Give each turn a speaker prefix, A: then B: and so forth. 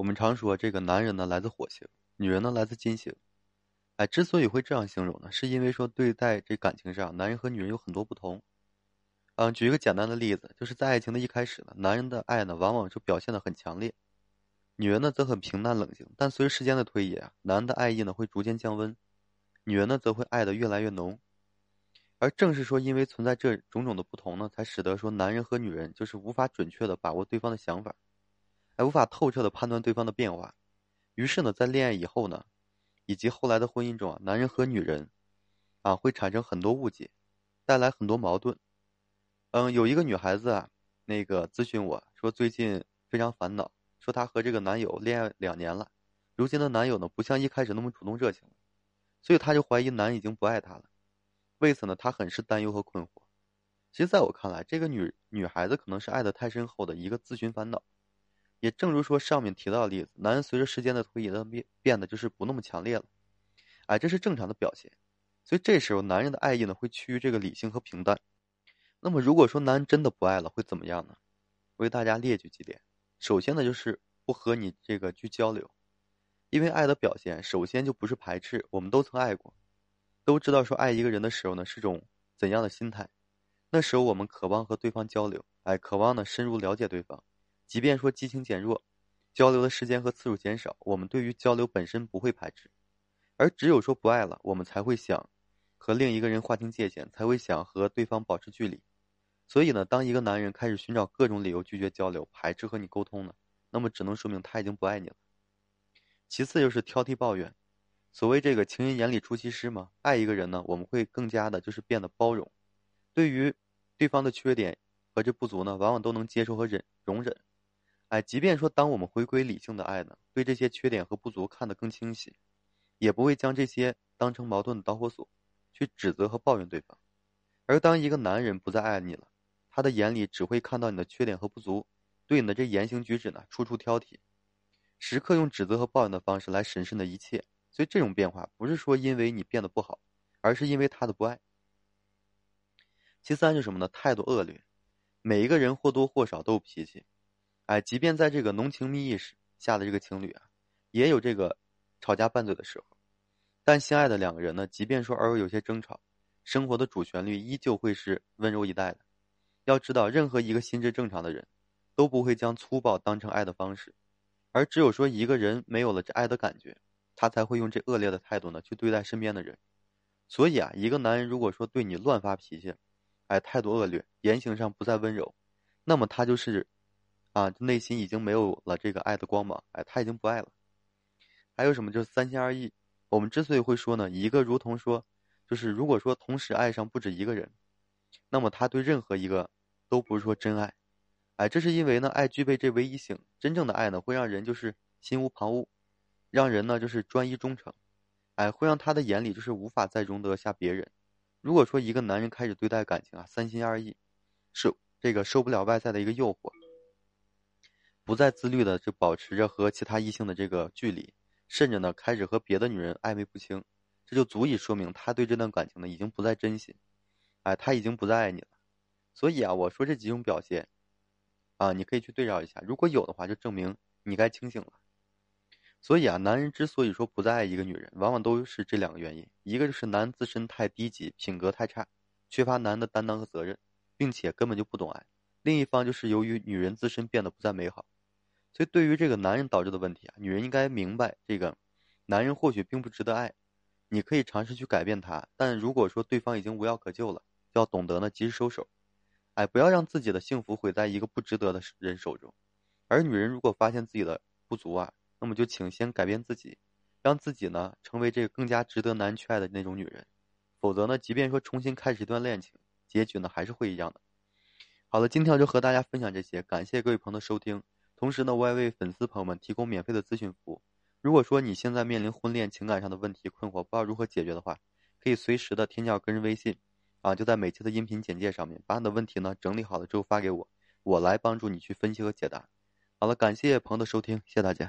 A: 我们常说这个男人呢来自火星，女人呢来自金星。哎，之所以会这样形容呢，是因为说对待这感情上，男人和女人有很多不同。嗯，举一个简单的例子，就是在爱情的一开始呢，男人的爱呢往往就表现的很强烈，女人呢则很平淡冷静。但随着时间的推移啊，男人的爱意呢会逐渐降温，女人呢则会爱的越来越浓。而正是说因为存在这种种的不同呢，才使得说男人和女人就是无法准确的把握对方的想法。还无法透彻的判断对方的变化，于是呢，在恋爱以后呢，以及后来的婚姻中啊，男人和女人，啊，会产生很多误解，带来很多矛盾。嗯，有一个女孩子啊，那个咨询我说，最近非常烦恼，说她和这个男友恋爱两年了，如今的男友呢，不像一开始那么主动热情了，所以她就怀疑男已经不爱她了。为此呢，她很是担忧和困惑。其实，在我看来，这个女女孩子可能是爱的太深厚的一个自寻烦恼。也正如说上面提到的例子，男人随着时间的推移呢变变得就是不那么强烈了，哎，这是正常的表现。所以这时候男人的爱意呢会趋于这个理性和平淡。那么如果说男人真的不爱了，会怎么样呢？为大家列举几点。首先呢就是不和你这个去交流，因为爱的表现首先就不是排斥。我们都曾爱过，都知道说爱一个人的时候呢是种怎样的心态。那时候我们渴望和对方交流，哎，渴望呢深入了解对方。即便说激情减弱，交流的时间和次数减少，我们对于交流本身不会排斥，而只有说不爱了，我们才会想和另一个人划清界限，才会想和对方保持距离。所以呢，当一个男人开始寻找各种理由拒绝交流、排斥和你沟通呢，那么只能说明他已经不爱你了。其次就是挑剔抱怨，所谓这个情人眼里出西施嘛，爱一个人呢，我们会更加的就是变得包容，对于对方的缺点和这不足呢，往往都能接受和忍容忍。哎，即便说当我们回归理性的爱呢，对这些缺点和不足看得更清晰，也不会将这些当成矛盾的导火索，去指责和抱怨对方。而当一个男人不再爱你了，他的眼里只会看到你的缺点和不足，对你的这言行举止呢，处处挑剔，时刻用指责和抱怨的方式来审视的一切。所以这种变化不是说因为你变得不好，而是因为他的不爱。其三是什么呢？态度恶劣。每一个人或多或少都有脾气。哎，即便在这个浓情蜜意时下的这个情侣啊，也有这个吵架拌嘴的时候。但相爱的两个人呢，即便说偶尔有些争吵，生活的主旋律依旧会是温柔以待的。要知道，任何一个心智正常的人，都不会将粗暴当成爱的方式，而只有说一个人没有了这爱的感觉，他才会用这恶劣的态度呢去对待身边的人。所以啊，一个男人如果说对你乱发脾气，哎，态度恶劣，言行上不再温柔，那么他就是。啊，内心已经没有了这个爱的光芒，哎，他已经不爱了。还有什么？就是三心二意。我们之所以会说呢，一个如同说，就是如果说同时爱上不止一个人，那么他对任何一个都不是说真爱，哎，这是因为呢，爱具备这唯一性。真正的爱呢，会让人就是心无旁骛，让人呢就是专一忠诚，哎，会让他的眼里就是无法再容得下别人。如果说一个男人开始对待感情啊三心二意，受这个受不了外在的一个诱惑。不再自律的就保持着和其他异性的这个距离，甚至呢开始和别的女人暧昧不清，这就足以说明他对这段感情呢已经不再珍惜，哎，他已经不再爱你了。所以啊，我说这几种表现，啊，你可以去对照一下，如果有的话，就证明你该清醒了。所以啊，男人之所以说不再爱一个女人，往往都是这两个原因：一个就是男自身太低级，品格太差，缺乏男的担当和责任，并且根本就不懂爱；另一方就是由于女人自身变得不再美好。所以，对于这个男人导致的问题啊，女人应该明白，这个男人或许并不值得爱，你可以尝试去改变他，但如果说对方已经无药可救了，就要懂得呢及时收手，哎，不要让自己的幸福毁在一个不值得的人手中。而女人如果发现自己的不足啊，那么就请先改变自己，让自己呢成为这个更加值得男人去爱的那种女人，否则呢，即便说重新开始一段恋情，结局呢还是会一样的。好了，今天我就和大家分享这些，感谢各位朋友的收听。同时呢，我也为粉丝朋友们提供免费的咨询服务。如果说你现在面临婚恋情感上的问题困惑，不知道如何解决的话，可以随时的添加我个人微信，啊，就在每期的音频简介上面，把你的问题呢整理好了之后发给我，我来帮助你去分析和解答。好了，感谢朋友的收听，谢谢大家。